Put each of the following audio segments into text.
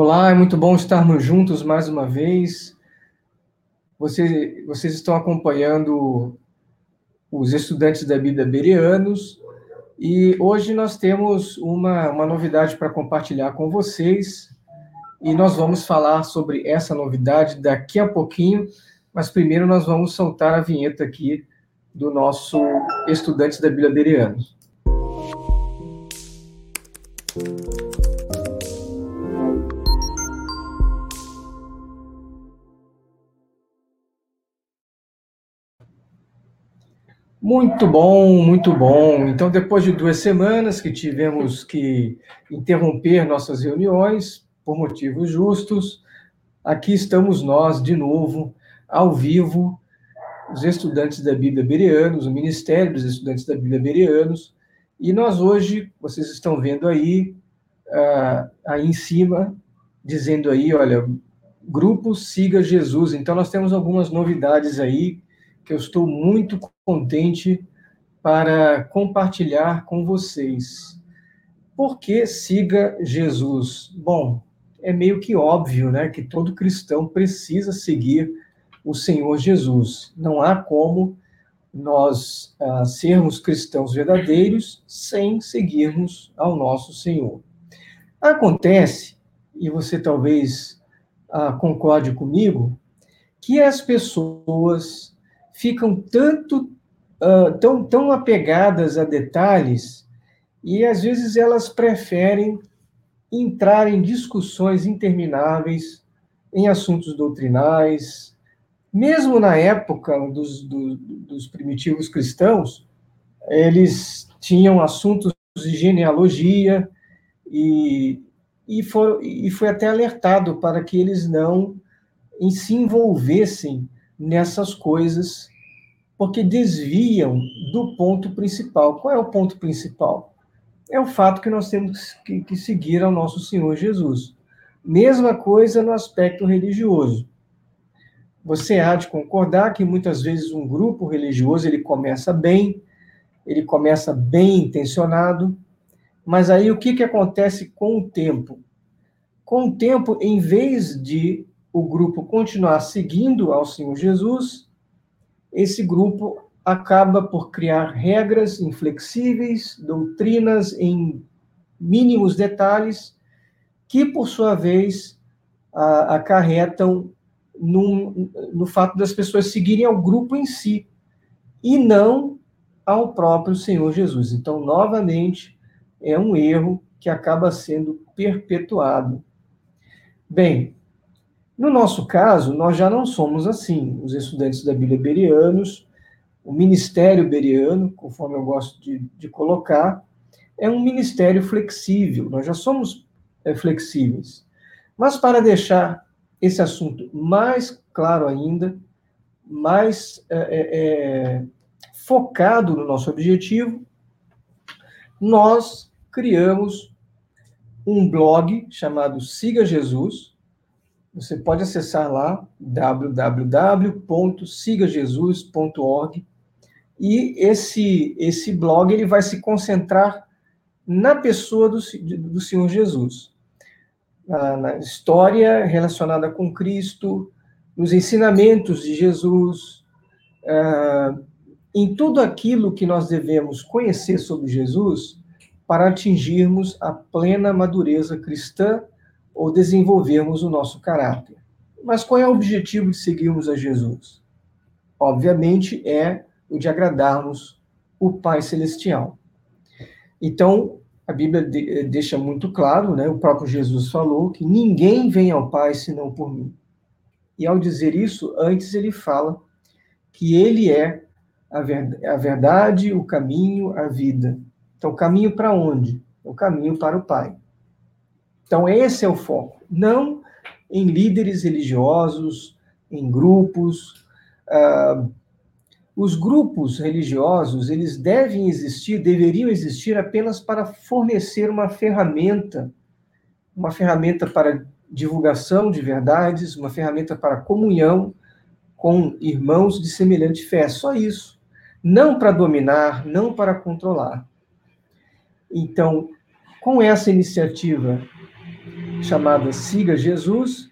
Olá, é muito bom estarmos juntos mais uma vez. Você, vocês estão acompanhando os estudantes da Bíblia Bereanos e hoje nós temos uma, uma novidade para compartilhar com vocês e nós vamos falar sobre essa novidade daqui a pouquinho, mas primeiro nós vamos soltar a vinheta aqui do nosso Estudantes da Bíblia Bereanos. Muito bom, muito bom. Então, depois de duas semanas que tivemos que interromper nossas reuniões, por motivos justos, aqui estamos nós de novo, ao vivo, os estudantes da Bíblia Bereanos, o Ministério dos Estudantes da Bíblia Bereanos, e nós hoje, vocês estão vendo aí, uh, aí em cima, dizendo aí, olha, grupo Siga Jesus. Então, nós temos algumas novidades aí que eu estou muito contente para compartilhar com vocês. Por que siga Jesus? Bom, é meio que óbvio, né, que todo cristão precisa seguir o Senhor Jesus. Não há como nós ah, sermos cristãos verdadeiros sem seguirmos ao nosso Senhor. Acontece, e você talvez ah, concorde comigo, que as pessoas ficam tanto uh, tão, tão apegadas a detalhes e às vezes elas preferem entrar em discussões intermináveis em assuntos doutrinais, mesmo na época dos, do, dos primitivos cristãos, eles tinham assuntos de genealogia e, e, for, e foi até alertado para que eles não se envolvessem nessas coisas, porque desviam do ponto principal. Qual é o ponto principal? É o fato que nós temos que, que seguir ao nosso Senhor Jesus. Mesma coisa no aspecto religioso. Você há de concordar que muitas vezes um grupo religioso ele começa bem, ele começa bem intencionado, mas aí o que, que acontece com o tempo? Com o tempo, em vez de o grupo continuar seguindo ao Senhor Jesus, esse grupo acaba por criar regras inflexíveis, doutrinas em mínimos detalhes, que, por sua vez, acarretam num, no fato das pessoas seguirem ao grupo em si, e não ao próprio Senhor Jesus. Então, novamente, é um erro que acaba sendo perpetuado. Bem, no nosso caso, nós já não somos assim. Os estudantes da Bíblia berianos, o ministério beriano, conforme eu gosto de, de colocar, é um ministério flexível. Nós já somos é, flexíveis. Mas para deixar esse assunto mais claro ainda, mais é, é, é focado no nosso objetivo, nós criamos um blog chamado Siga Jesus, você pode acessar lá www.sigajesus.org e esse esse blog ele vai se concentrar na pessoa do, do Senhor Jesus, na, na história relacionada com Cristo, nos ensinamentos de Jesus, uh, em tudo aquilo que nós devemos conhecer sobre Jesus para atingirmos a plena madureza cristã ou desenvolvermos o nosso caráter. Mas qual é o objetivo de seguirmos a Jesus? Obviamente é o de agradarmos o Pai Celestial. Então, a Bíblia eh, deixa muito claro, né? O próprio Jesus falou que ninguém vem ao Pai senão por mim. E ao dizer isso, antes ele fala que ele é a verdade, o caminho, a vida. Então, caminho para onde? O caminho para o Pai. Então, esse é o foco. Não em líderes religiosos, em grupos. Uh, os grupos religiosos, eles devem existir, deveriam existir apenas para fornecer uma ferramenta, uma ferramenta para divulgação de verdades, uma ferramenta para comunhão com irmãos de semelhante fé. Só isso. Não para dominar, não para controlar. Então, com essa iniciativa chamada Siga Jesus.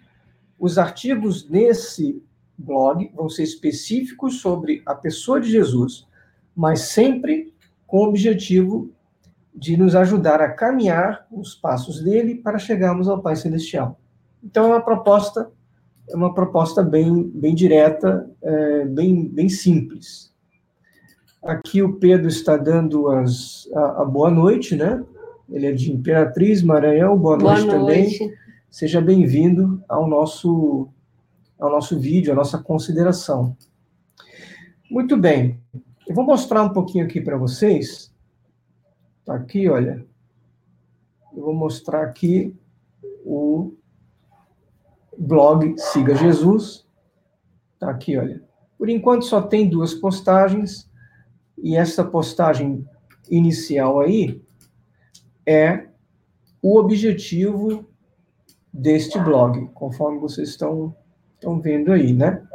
Os artigos nesse blog vão ser específicos sobre a pessoa de Jesus, mas sempre com o objetivo de nos ajudar a caminhar os passos dele para chegarmos ao Pai Celestial. Então é uma proposta, é uma proposta bem, bem direta, é, bem, bem simples. Aqui o Pedro está dando as, a, a boa noite, né? Ele é de Imperatriz, Maranhão. Boa, boa noite, noite também. Seja bem-vindo ao nosso, ao nosso vídeo, à nossa consideração. Muito bem. Eu vou mostrar um pouquinho aqui para vocês. Tá aqui, olha. Eu vou mostrar aqui o blog Siga Jesus. Tá aqui, olha. Por enquanto só tem duas postagens e essa postagem inicial aí é o objetivo deste blog, conforme vocês estão, estão vendo aí, né?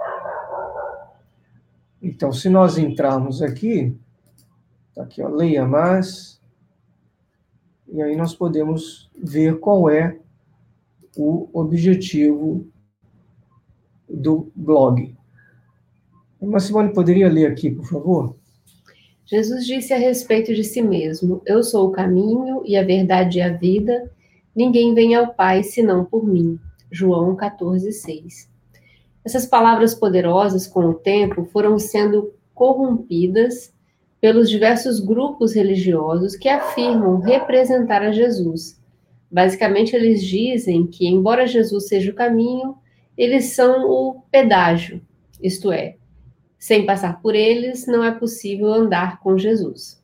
Então, se nós entrarmos aqui, tá aqui, ó, leia mais, e aí nós podemos ver qual é o objetivo do blog. Mas Simone, poderia ler aqui, por favor? Jesus disse a respeito de si mesmo: Eu sou o caminho e a verdade e a vida. Ninguém vem ao Pai senão por mim. João 14:6. Essas palavras poderosas, com o tempo, foram sendo corrompidas pelos diversos grupos religiosos que afirmam representar a Jesus. Basicamente, eles dizem que, embora Jesus seja o caminho, eles são o pedágio, isto é, sem passar por eles, não é possível andar com Jesus.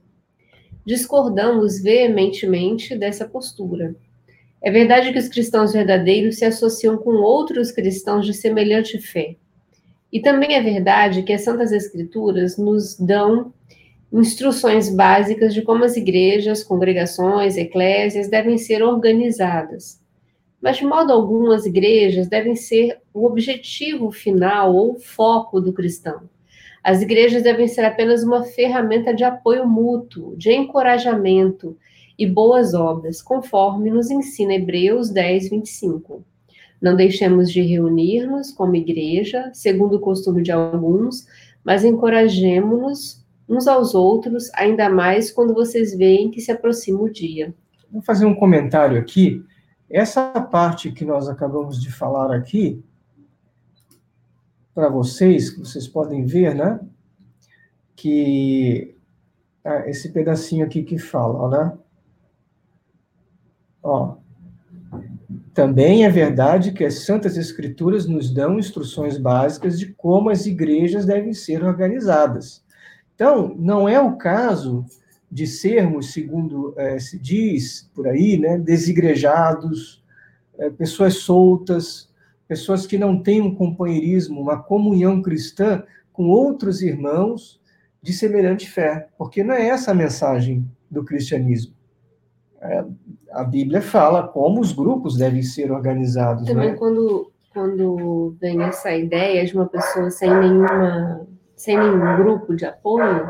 Discordamos veementemente dessa postura. É verdade que os cristãos verdadeiros se associam com outros cristãos de semelhante fé. E também é verdade que as Santas Escrituras nos dão instruções básicas de como as igrejas, congregações, eclésias devem ser organizadas. Mas, de modo algum, as igrejas devem ser o objetivo final ou foco do cristão. As igrejas devem ser apenas uma ferramenta de apoio mútuo, de encorajamento e boas obras, conforme nos ensina Hebreus 10, 25. Não deixemos de reunir-nos como igreja, segundo o costume de alguns, mas encorajemos-nos uns aos outros, ainda mais quando vocês veem que se aproxima o dia. Vou fazer um comentário aqui. Essa parte que nós acabamos de falar aqui para vocês, que vocês podem ver, né? Que ah, esse pedacinho aqui que fala, né? Ó, também é verdade que as Santas Escrituras nos dão instruções básicas de como as igrejas devem ser organizadas. Então, não é o caso de sermos, segundo é, se diz por aí, né, desigrejados, é, pessoas soltas, pessoas que não têm um companheirismo, uma comunhão cristã com outros irmãos de semelhante fé, porque não é essa a mensagem do cristianismo. É, a Bíblia fala como os grupos devem ser organizados. Também né? quando, quando vem essa ideia de uma pessoa sem nenhuma sem nenhum grupo de apoio,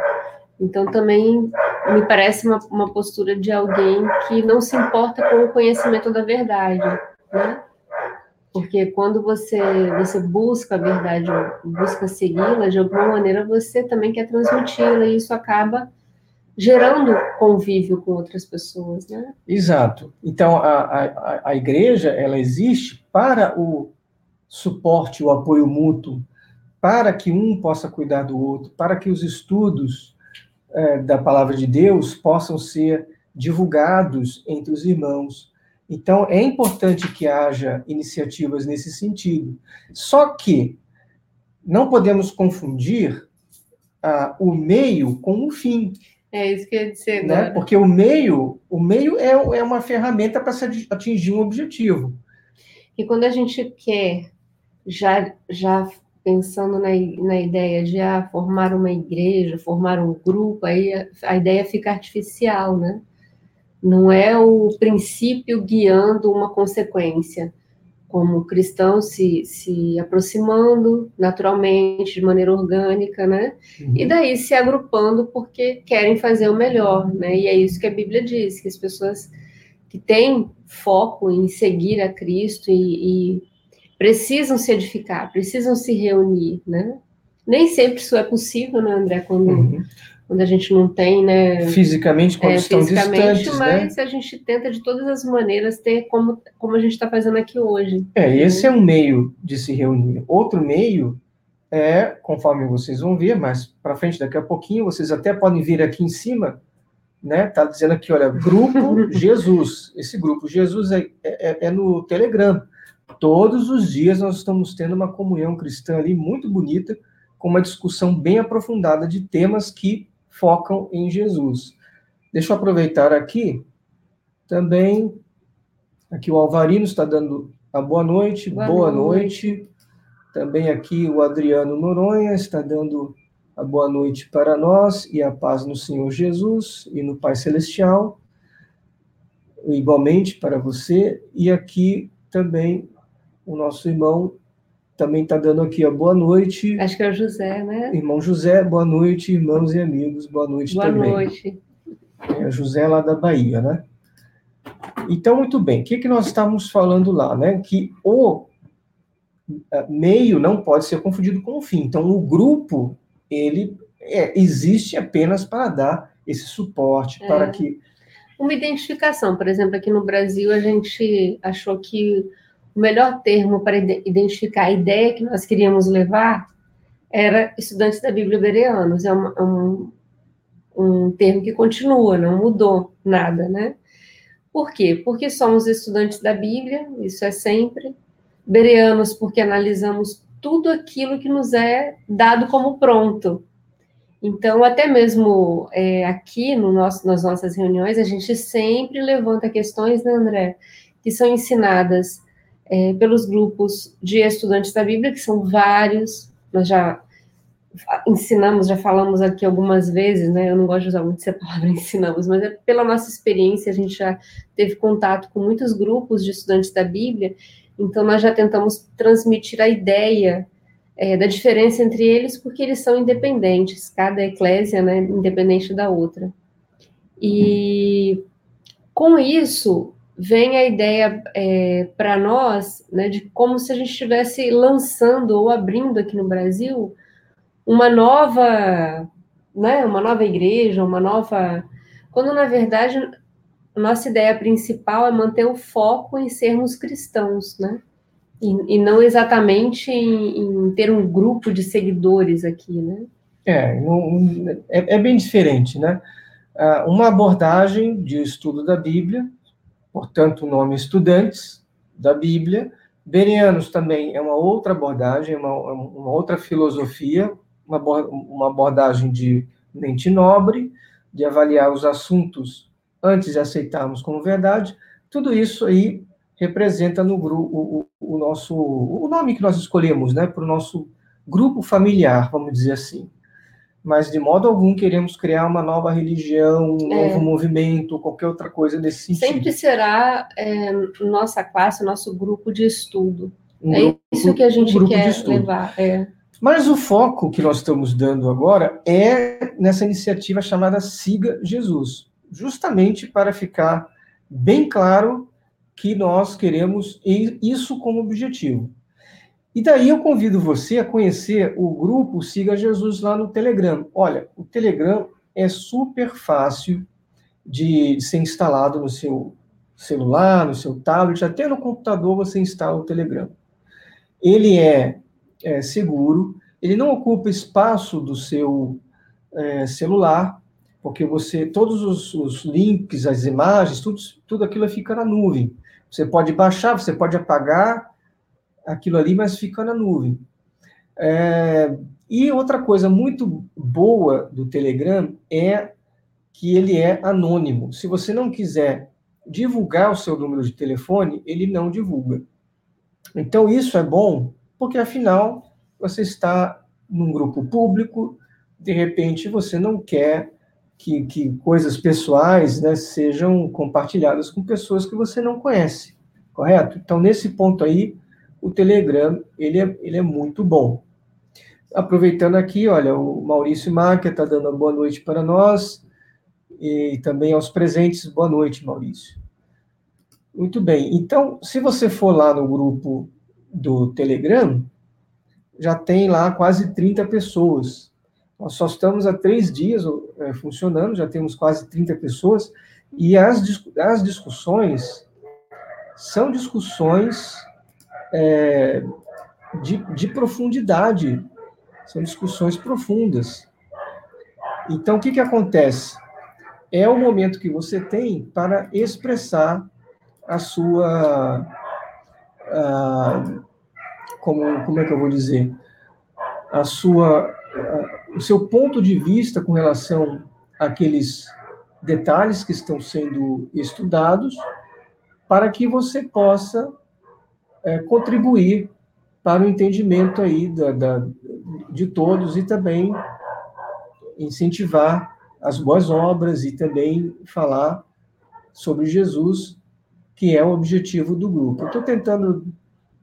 então também me parece uma, uma postura de alguém que não se importa com o conhecimento da verdade, né? Porque quando você, você busca a verdade, busca segui-la, de alguma maneira você também quer transmiti-la, e isso acaba gerando convívio com outras pessoas, né? Exato. Então, a, a, a igreja, ela existe para o suporte, o apoio mútuo, para que um possa cuidar do outro, para que os estudos é, da palavra de Deus possam ser divulgados entre os irmãos, então, é importante que haja iniciativas nesse sentido. Só que não podemos confundir ah, o meio com o fim. É isso que eu ia dizer, né? Porque o meio, o meio é, é uma ferramenta para se atingir um objetivo. E quando a gente quer, já, já pensando na, na ideia de ah, formar uma igreja, formar um grupo, aí a, a ideia fica artificial, né? Não é o princípio guiando uma consequência, como cristãos se, se aproximando naturalmente, de maneira orgânica, né? Uhum. E daí se agrupando porque querem fazer o melhor, né? E é isso que a Bíblia diz, que as pessoas que têm foco em seguir a Cristo e, e precisam se edificar, precisam se reunir, né? Nem sempre isso é possível, né, André? Quando, uhum. Quando a gente não tem, né? Fisicamente, quando é, estão fisicamente, distantes, né? mas né? a gente tenta de todas as maneiras ter como, como a gente está fazendo aqui hoje. É, esse é um meio de se reunir. Outro meio é, conforme vocês vão ver, mais para frente, daqui a pouquinho, vocês até podem vir aqui em cima, né? Tá dizendo aqui, olha, grupo Jesus. Esse grupo Jesus é, é, é no Telegram. Todos os dias nós estamos tendo uma comunhão cristã ali muito bonita, com uma discussão bem aprofundada de temas que focam em Jesus. Deixa eu aproveitar aqui também. Aqui o Alvarino está dando a boa noite. Boa, boa noite. noite. Também aqui o Adriano Noronha está dando a boa noite para nós e a paz no Senhor Jesus e no Pai Celestial. Igualmente para você. E aqui também o nosso irmão também está dando aqui a boa noite. Acho que é o José, né? Irmão José, boa noite, irmãos e amigos, boa noite boa também. Boa noite. É José lá da Bahia, né? Então, muito bem, o que, que nós estávamos falando lá, né? Que o é, meio não pode ser confundido com o fim. Então, o grupo, ele é, existe apenas para dar esse suporte, é. para que... Uma identificação, por exemplo, aqui no Brasil, a gente achou que o melhor termo para identificar a ideia que nós queríamos levar era estudantes da Bíblia Bereanos. É um, um, um termo que continua, não mudou nada, né? Por quê? Porque somos estudantes da Bíblia, isso é sempre. Bereanos, porque analisamos tudo aquilo que nos é dado como pronto. Então, até mesmo é, aqui no nosso, nas nossas reuniões, a gente sempre levanta questões, né, André, que são ensinadas é, pelos grupos de estudantes da Bíblia, que são vários, nós já ensinamos, já falamos aqui algumas vezes, né? Eu não gosto de usar muito essa palavra ensinamos, mas é pela nossa experiência, a gente já teve contato com muitos grupos de estudantes da Bíblia, então nós já tentamos transmitir a ideia é, da diferença entre eles, porque eles são independentes, cada eclésia, né, independente da outra. E com isso, vem a ideia é, para nós né, de como se a gente estivesse lançando ou abrindo aqui no Brasil uma nova, né, uma nova igreja, uma nova. Quando na verdade nossa ideia principal é manter o foco em sermos cristãos, né? E, e não exatamente em, em, ter um grupo de seguidores aqui, né? É, é, é bem diferente, né? Ah, uma abordagem de estudo da Bíblia portanto, o nome estudantes da Bíblia. Berianos também é uma outra abordagem, uma, uma outra filosofia, uma, uma abordagem de mente nobre, de avaliar os assuntos antes de aceitarmos como verdade. Tudo isso aí representa no grupo o, o, nosso o nome que nós escolhemos, né, para o nosso grupo familiar, vamos dizer assim mas de modo algum queremos criar uma nova religião, um é. novo movimento, qualquer outra coisa desse sentido. Sempre será é, nossa classe, nosso grupo de estudo. Um é grupo, isso que a gente um quer levar. É. Mas o foco que nós estamos dando agora é nessa iniciativa chamada Siga Jesus, justamente para ficar bem claro que nós queremos isso como objetivo. E daí eu convido você a conhecer o grupo Siga Jesus lá no Telegram. Olha, o Telegram é super fácil de ser instalado no seu celular, no seu tablet, até no computador você instala o Telegram. Ele é, é seguro, ele não ocupa espaço do seu é, celular, porque você todos os, os, links, as imagens, tudo, tudo aquilo fica na nuvem. Você pode baixar, você pode apagar, aquilo ali, mas fica na nuvem. É, e outra coisa muito boa do Telegram é que ele é anônimo. Se você não quiser divulgar o seu número de telefone, ele não divulga. Então, isso é bom, porque afinal você está num grupo público, de repente você não quer que, que coisas pessoais né, sejam compartilhadas com pessoas que você não conhece, correto? Então, nesse ponto aí, o Telegram ele é, ele é muito bom. Aproveitando aqui, olha, o Maurício Máquia está dando boa noite para nós, e também aos presentes, boa noite, Maurício. Muito bem. Então, se você for lá no grupo do Telegram, já tem lá quase 30 pessoas. Nós só estamos há três dias é, funcionando, já temos quase 30 pessoas, e as, as discussões são discussões é, de, de profundidade, são discussões profundas. Então, o que, que acontece? É o momento que você tem para expressar a sua. A, como, como é que eu vou dizer? A sua, a, o seu ponto de vista com relação àqueles detalhes que estão sendo estudados, para que você possa é, contribuir para o entendimento aí da, da, de todos e também incentivar as boas obras e também falar sobre Jesus, que é o objetivo do grupo. estou tentando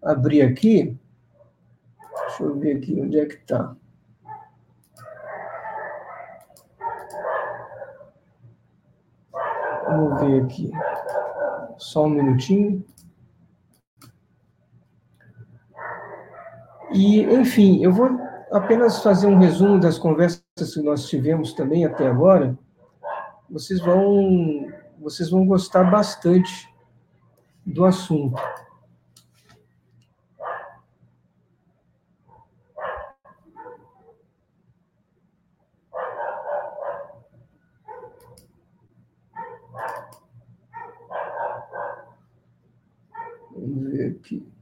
abrir aqui, deixa eu ver aqui onde é que está. Vamos ver aqui. Só um minutinho. E, enfim, eu vou apenas fazer um resumo das conversas que nós tivemos também até agora. Vocês vão, vocês vão gostar bastante do assunto. Vamos ver aqui.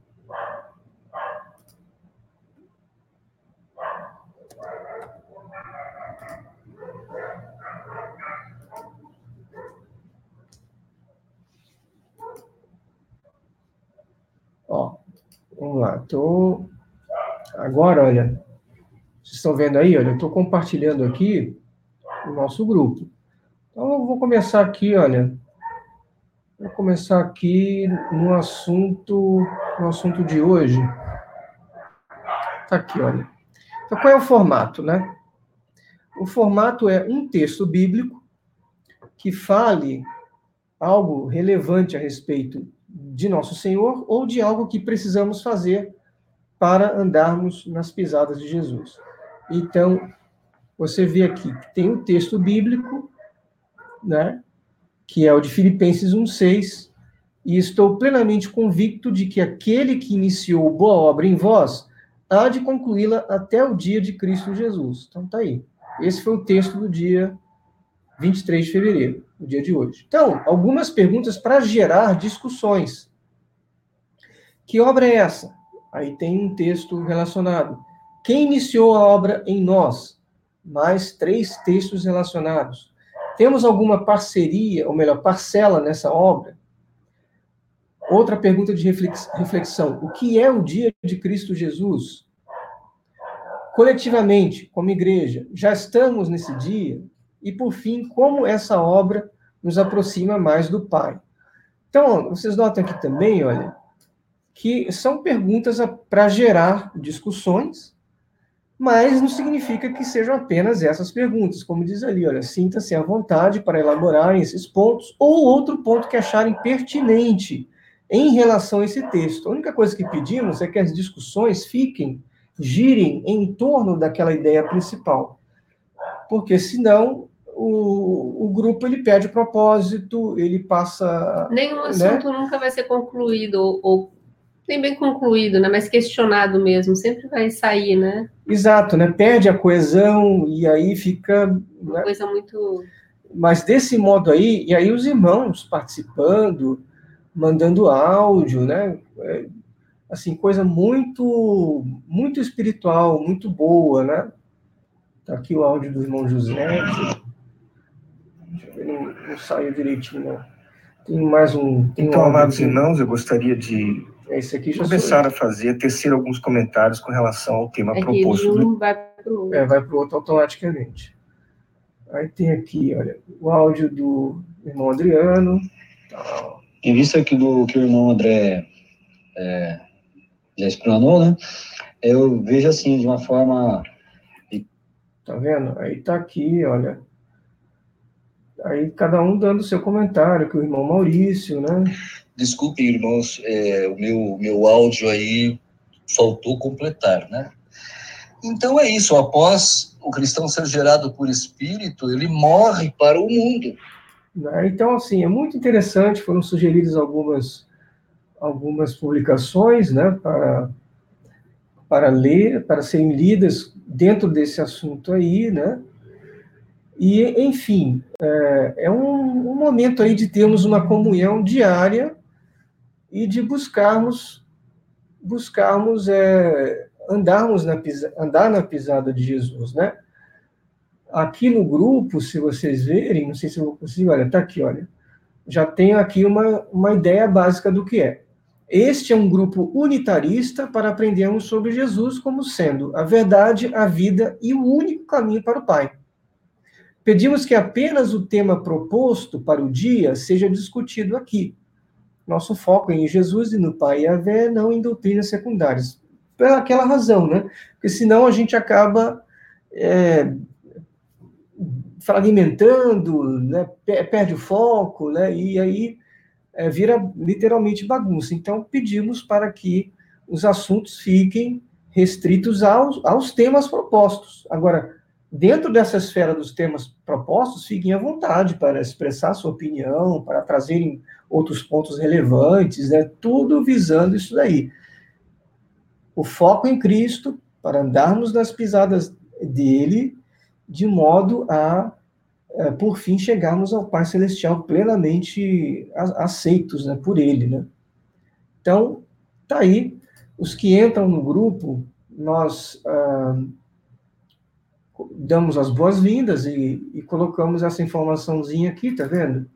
Ó, vamos lá. Tô agora, olha, vocês estão vendo aí, olha, eu estou compartilhando aqui o nosso grupo. Então eu vou começar aqui, olha, Vou começar aqui no assunto, no assunto de hoje. Tá aqui, olha. Então, qual é o formato, né? O formato é um texto bíblico que fale algo relevante a respeito de nosso Senhor ou de algo que precisamos fazer para andarmos nas pisadas de Jesus. Então, você vê aqui que tem um texto bíblico, né? que é o de Filipenses 1,6, e estou plenamente convicto de que aquele que iniciou boa obra em vós há de concluí-la até o dia de Cristo Jesus. Então tá aí. Esse foi o texto do dia 23 de fevereiro, o dia de hoje. Então, algumas perguntas para gerar discussões. Que obra é essa? Aí tem um texto relacionado. Quem iniciou a obra em nós? Mais três textos relacionados. Temos alguma parceria, ou melhor, parcela nessa obra? Outra pergunta de reflexão: o que é o dia de Cristo Jesus? Coletivamente, como igreja, já estamos nesse dia? E, por fim, como essa obra nos aproxima mais do Pai? Então, vocês notam aqui também, olha, que são perguntas para gerar discussões mas não significa que sejam apenas essas perguntas. Como diz ali, olha, sinta-se à vontade para elaborarem esses pontos ou outro ponto que acharem pertinente em relação a esse texto. A única coisa que pedimos é que as discussões fiquem, girem em torno daquela ideia principal. Porque senão o, o grupo ele perde o propósito, ele passa. Nenhum né? assunto nunca vai ser concluído ou, ou nem bem concluído, né? Mas questionado mesmo, sempre vai sair, né? Exato, né? Perde a coesão e aí fica. Uma né? coisa muito. Mas desse modo aí, e aí os irmãos participando, mandando áudio, né? É, assim, coisa muito, muito espiritual, muito boa, né? Tá aqui o áudio do irmão José. Não, não saiu direitinho, não. Tem mais um. Tem então, um amados irmãos, eu gostaria de esse aqui já começar a fazer, tecer alguns comentários com relação ao tema é proposto. Um vai para o outro. É, vai para o outro automaticamente. Aí tem aqui, olha, o áudio do irmão Adriano. Tá. Em vista aqui do que o irmão André é, já explanou, né? Eu vejo assim, de uma forma. Tá vendo? Aí tá aqui, olha. Aí cada um dando seu comentário, que o irmão Maurício, né? Desculpem, irmãos, é, o meu, meu áudio aí faltou completar, né? Então é isso, após o cristão ser gerado por espírito, ele morre para o mundo. Né? Então, assim, é muito interessante, foram sugeridas algumas, algumas publicações né, para, para ler, para serem lidas dentro desse assunto aí, né? E, enfim, é, é um, um, momento aí de termos uma comunhão diária e de buscarmos, buscarmos é, andarmos na, andar na pisada de Jesus, né? Aqui no grupo, se vocês verem, não sei se eu vou conseguir, olha, tá aqui, olha. Já tenho aqui uma, uma ideia básica do que é. Este é um grupo unitarista para aprendermos sobre Jesus como sendo a verdade, a vida e o único caminho para o Pai. Pedimos que apenas o tema proposto para o dia seja discutido aqui. Nosso foco é em Jesus e no Pai e a Vé, não em doutrinas secundárias. Pela aquela razão, né? Porque senão a gente acaba é, fragmentando, né, perde o foco, né, e aí é, vira literalmente bagunça. Então, pedimos para que os assuntos fiquem restritos aos, aos temas propostos. Agora, dentro dessa esfera dos temas propostos, fiquem à vontade para expressar sua opinião, para trazerem outros pontos relevantes, né, tudo visando isso daí. O foco em Cristo, para andarmos nas pisadas dele, de modo a, é, por fim, chegarmos ao Pai Celestial plenamente aceitos né, por Ele. Né? Então, tá aí. Os que entram no grupo, nós ah, damos as boas-vindas e, e, colocamos essa informaçãozinha aqui, tá vendo?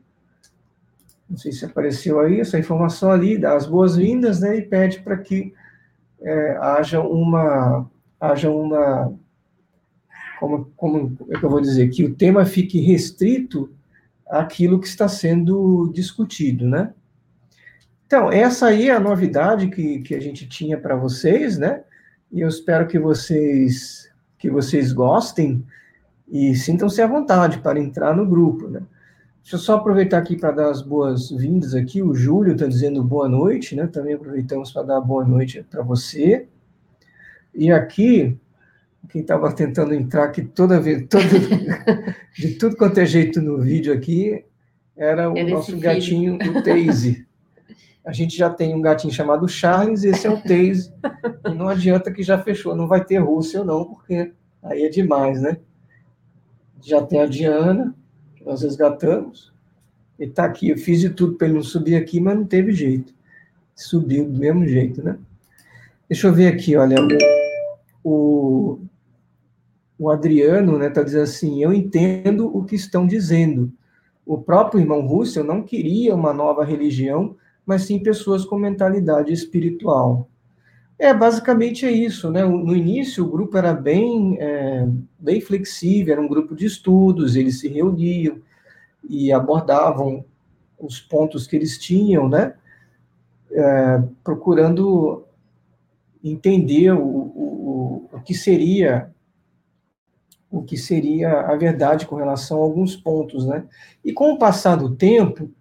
Não sei se apareceu aí essa informação ali, dá as boas-vindas, né, e pede para que é, haja uma haja uma como, como é que eu vou dizer, que o tema fique restrito àquilo que está sendo discutido, né? Então, essa aí é a novidade que, que a gente tinha para vocês, né? E eu espero que vocês, que vocês gostem e sintam-se à vontade para entrar no grupo, né? Deixa eu só aproveitar aqui para dar as boas-vindas aqui. O Júlio está dizendo boa noite, né? Também aproveitamos para dar boa noite para você. E aqui, quem estava tentando entrar aqui toda vez, todo, de tudo quanto é jeito no vídeo aqui, era o é nosso gatinho, o Teise. A gente já tem um gatinho chamado Charles, esse é o Teise. E não adianta que já fechou, não vai ter Rússia ou não, porque aí é demais, né? Já tem a Diana, que nós resgatamos. Ele está aqui, eu fiz de tudo para ele não subir aqui, mas não teve jeito. Subiu do mesmo jeito, né? Deixa eu ver aqui, olha. O, o Adriano está né, tá dizendo assim: eu entendo o que estão dizendo. O próprio irmão Russell não queria uma nova religião, mas sim pessoas com mentalidade espiritual. É, basicamente é isso, né? No início o grupo era bem, é, bem flexível, era um grupo de estudos, eles se reuniam e abordavam os pontos que eles tinham, né? É, procurando entender o, o, o que seria o que seria a verdade com relação a alguns pontos, né? E com o passar do tempo,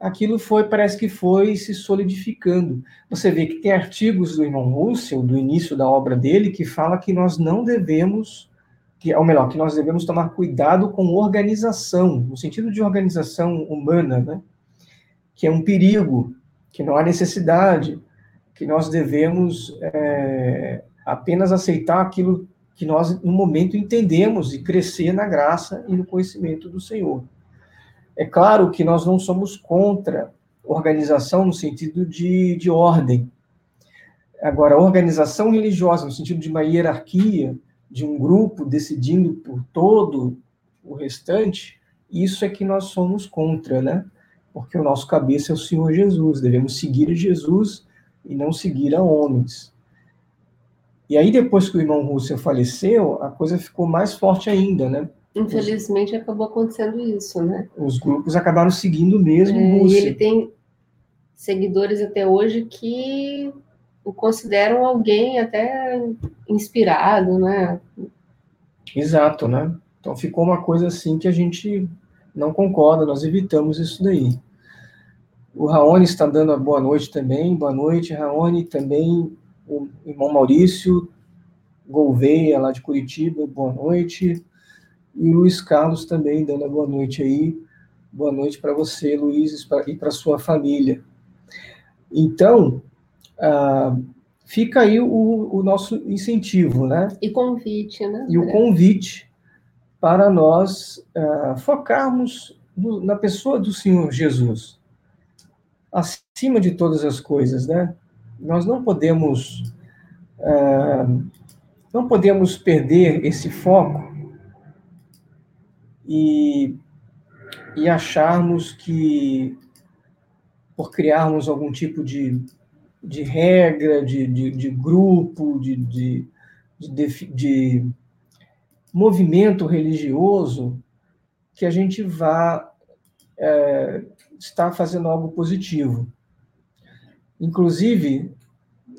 aquilo foi, parece que foi se solidificando. Você vê que tem artigos do irmão Russell, do início da obra dele, que fala que nós não devemos, que, ou melhor, que nós devemos tomar cuidado com organização, no sentido de organização humana, né? Que é um perigo, que não há necessidade, que nós devemos é, apenas aceitar aquilo que nós, no momento, entendemos e crescer na graça e no conhecimento do Senhor. É claro que nós não somos contra organização no sentido de, de ordem. Agora, organização religiosa, no sentido de uma hierarquia, de um grupo decidindo por todo o restante, isso é que nós somos contra, né? Porque o nosso cabeça é o Senhor Jesus, devemos seguir Jesus e não seguir a homens. E aí, depois que o irmão Russell faleceu, a coisa ficou mais forte ainda, né? Infelizmente, Os... acabou acontecendo isso, né? Os grupos acabaram seguindo mesmo é, Russell. E ele tem seguidores até hoje que o consideram alguém até inspirado, né? Exato, né? Então ficou uma coisa assim que a gente não concorda, nós evitamos isso daí. O Raoni está dando a boa noite também. Boa noite, Raoni. Também o irmão Maurício Gouveia, lá de Curitiba. Boa noite. E o Luiz Carlos também dando a boa noite aí. Boa noite para você, Luiz, e para sua família. Então, ah, fica aí o, o, nosso incentivo, né? E convite, né? E o convite para nós ah, focarmos no, na pessoa do Senhor Jesus, acima de todas as coisas, né? Nós não podemos ah, não podemos perder esse foco e e acharmos que, por criarmos algum tipo de, de regra, de, de, de grupo, de, de, de, de movimento religioso, que a gente vá é, estar fazendo algo positivo. Inclusive,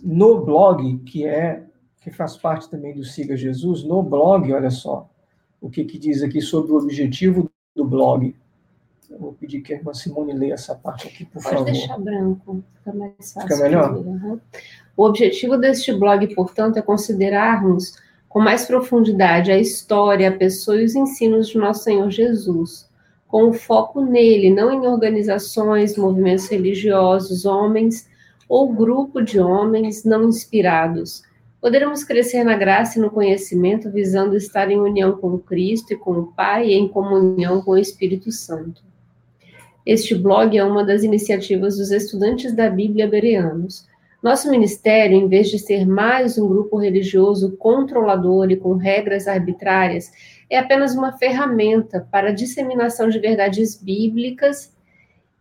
no blog, que é que faz parte também do Siga Jesus, no blog, olha só, o que, que diz aqui sobre o objetivo do blog. Eu vou pedir que a irmã Simone leia essa parte aqui, por Pode favor. Pode deixar branco, fica mais fácil. Fica melhor? Uhum. O objetivo deste blog, portanto, é considerarmos com mais profundidade a história, a pessoa e os ensinos de nosso Senhor Jesus, com o foco nele, não em organizações, movimentos religiosos, homens ou grupo de homens não inspirados. Poderemos crescer na graça e no conhecimento, visando estar em união com Cristo e com o Pai e em comunhão com o Espírito Santo. Este blog é uma das iniciativas dos estudantes da Bíblia bereanos. Nosso ministério, em vez de ser mais um grupo religioso controlador e com regras arbitrárias, é apenas uma ferramenta para a disseminação de verdades bíblicas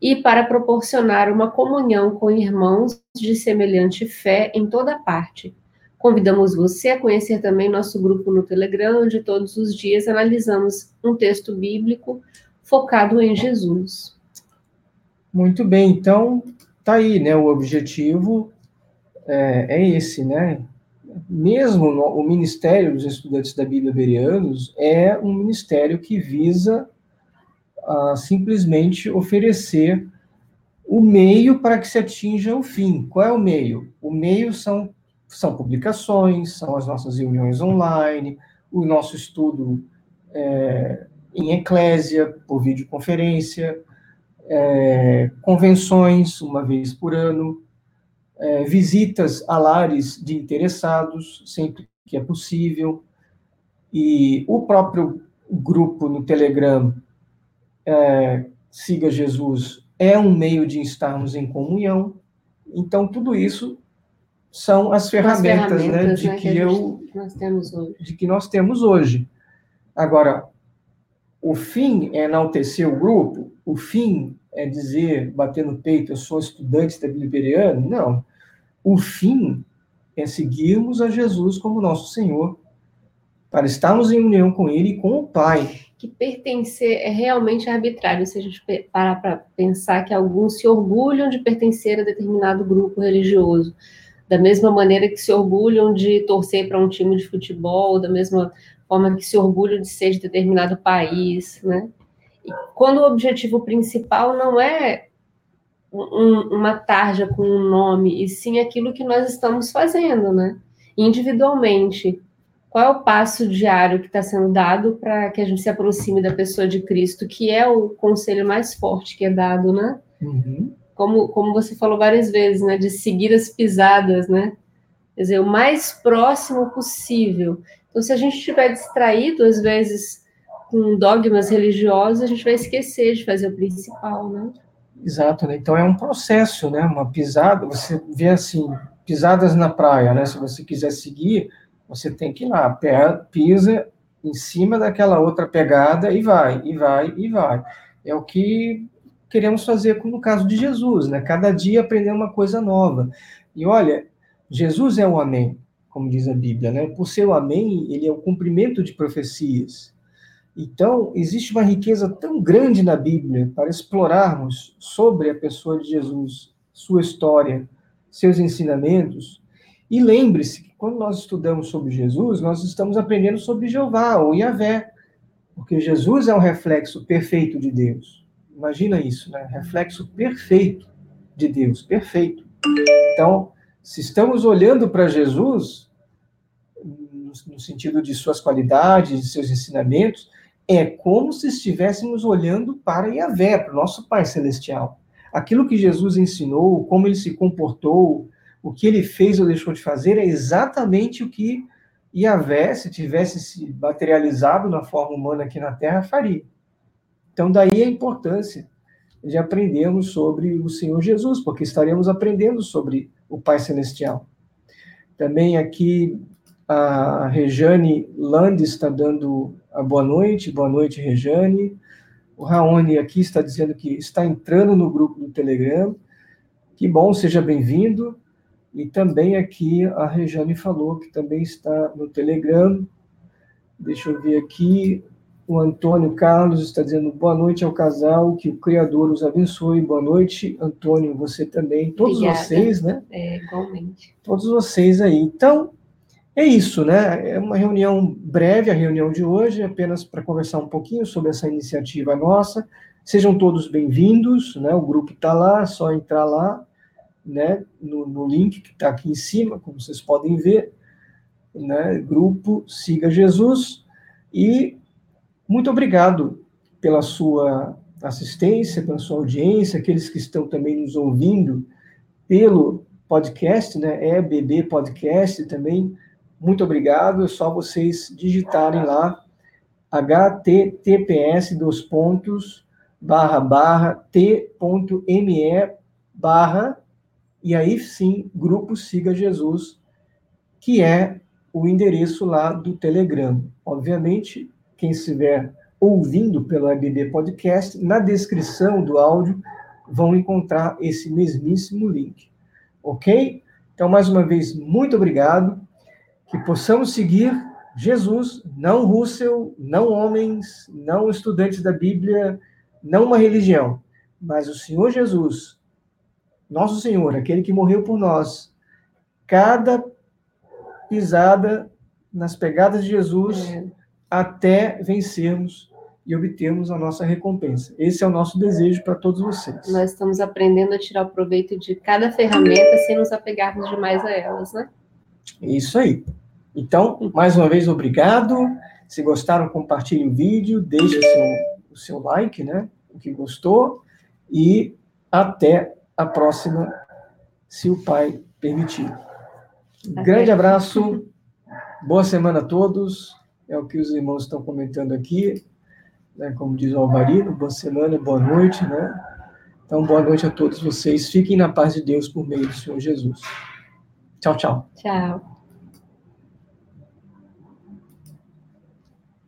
e para proporcionar uma comunhão com irmãos de semelhante fé em toda parte. Convidamos você a conhecer também nosso grupo no Telegram, onde todos os dias analisamos um texto bíblico focado em Jesus. Muito bem, então tá aí, né? O objetivo é, é esse, né? Mesmo no, o Ministério dos Estudantes da Bíblia Berianos é um ministério que visa ah, simplesmente oferecer o meio para que se atinja o fim. Qual é o meio? O meio são, são publicações, são as nossas reuniões online, o nosso estudo é, em eclésia, por videoconferência, é, convenções uma vez por ano, é, visitas a lares de interessados, sempre que é possível, e o próprio grupo no Telegram, é, Siga Jesus, é um meio de estarmos em comunhão. Então, tudo isso são as ferramentas, as ferramentas né, de né, que, que eu nós temos hoje. de que nós temos hoje. Agora, o fim é enaltecer o grupo, o fim é dizer, bater no peito, eu sou estudante da Bíblia Não. O fim é seguirmos a Jesus como nosso Senhor, para estarmos em união com Ele e com o Pai. Que pertencer é realmente arbitrário, se a gente parar para pensar que alguns se orgulham de pertencer a determinado grupo religioso, da mesma maneira que se orgulham de torcer para um time de futebol, da mesma forma que se orgulham de ser de determinado país, né? quando o objetivo principal não é um, uma tarja com um nome, e sim aquilo que nós estamos fazendo, né? Individualmente. Qual é o passo diário que está sendo dado para que a gente se aproxime da pessoa de Cristo, que é o conselho mais forte que é dado, né? Uhum. Como, como você falou várias vezes, né? De seguir as pisadas, né? Quer dizer, o mais próximo possível. Então, se a gente estiver distraído, às vezes, com dogmas religiosos, a gente vai esquecer de fazer o principal, né? Exato, né? Então é um processo, né? Uma pisada, você vê assim, pisadas na praia, né? Se você quiser seguir, você tem que ir lá, pisa em cima daquela outra pegada e vai, e vai, e vai. É o que queremos fazer no caso de Jesus, né? Cada dia aprender uma coisa nova. E olha, Jesus é o Amém, como diz a Bíblia, né? Por ser o Amém, ele é o cumprimento de profecias. Então, existe uma riqueza tão grande na Bíblia para explorarmos sobre a pessoa de Jesus, sua história, seus ensinamentos. E lembre-se que quando nós estudamos sobre Jesus, nós estamos aprendendo sobre Jeová ou Yahvé, porque Jesus é um reflexo perfeito de Deus. Imagina isso, né? Reflexo perfeito. de Deus. Perfeito. Então, se estamos olhando para Jesus, no sentido de suas qualidades, de seus ensinamentos, é como se estivéssemos olhando para Yahvé, para o nosso Pai Celestial. Aquilo que Jesus ensinou, como ele se comportou, o que ele fez ou deixou de fazer, é exatamente o que Yahvé, se tivesse se materializado na forma humana aqui na Terra, faria. Então, daí a importância de aprendermos sobre o Senhor Jesus, porque estaremos aprendendo sobre o Pai Celestial. Também aqui a Rejane Land está dando a boa noite. Boa noite, Rejane. O Raoni aqui está dizendo que está entrando no grupo do Telegram. Que bom, seja bem-vindo. E também aqui a Rejane falou que também está no Telegram. Deixa eu ver aqui. O Antônio Carlos está dizendo boa noite ao casal, que o Criador os abençoe. Boa noite, Antônio, você também. Todos Obrigada. vocês, né? É, igualmente. Todos vocês aí. Então, é isso, né? É uma reunião breve, a reunião de hoje, apenas para conversar um pouquinho sobre essa iniciativa nossa. Sejam todos bem-vindos, né? O grupo está lá, é só entrar lá, né? No, no link que está aqui em cima, como vocês podem ver, né? Grupo Siga Jesus. E muito obrigado pela sua assistência, pela sua audiência, aqueles que estão também nos ouvindo pelo podcast, né? EBB Podcast também muito obrigado. É só vocês digitarem lá https dos pontos barra barra t.me barra e aí sim grupo siga Jesus que é o endereço lá do Telegram. Obviamente quem estiver ouvindo pelo EBD Podcast na descrição do áudio vão encontrar esse mesmíssimo link, ok? Então mais uma vez muito obrigado que possamos seguir Jesus, não Russell, não homens, não estudantes da Bíblia, não uma religião, mas o Senhor Jesus, nosso Senhor, aquele que morreu por nós. Cada pisada nas pegadas de Jesus é. Até vencermos e obtermos a nossa recompensa. Esse é o nosso desejo para todos vocês. Nós estamos aprendendo a tirar o proveito de cada ferramenta sem nos apegarmos demais a elas, né? Isso aí. Então, mais uma vez, obrigado. Se gostaram, compartilhe o vídeo, deixe o seu, o seu like, né? O que gostou. E até a próxima, se o Pai permitir. Grande abraço, boa semana a todos. É o que os irmãos estão comentando aqui. Né? Como diz o Alvarino, boa semana, boa noite, né? Então, boa noite a todos vocês. Fiquem na paz de Deus por meio do Senhor Jesus. Tchau, tchau. Tchau.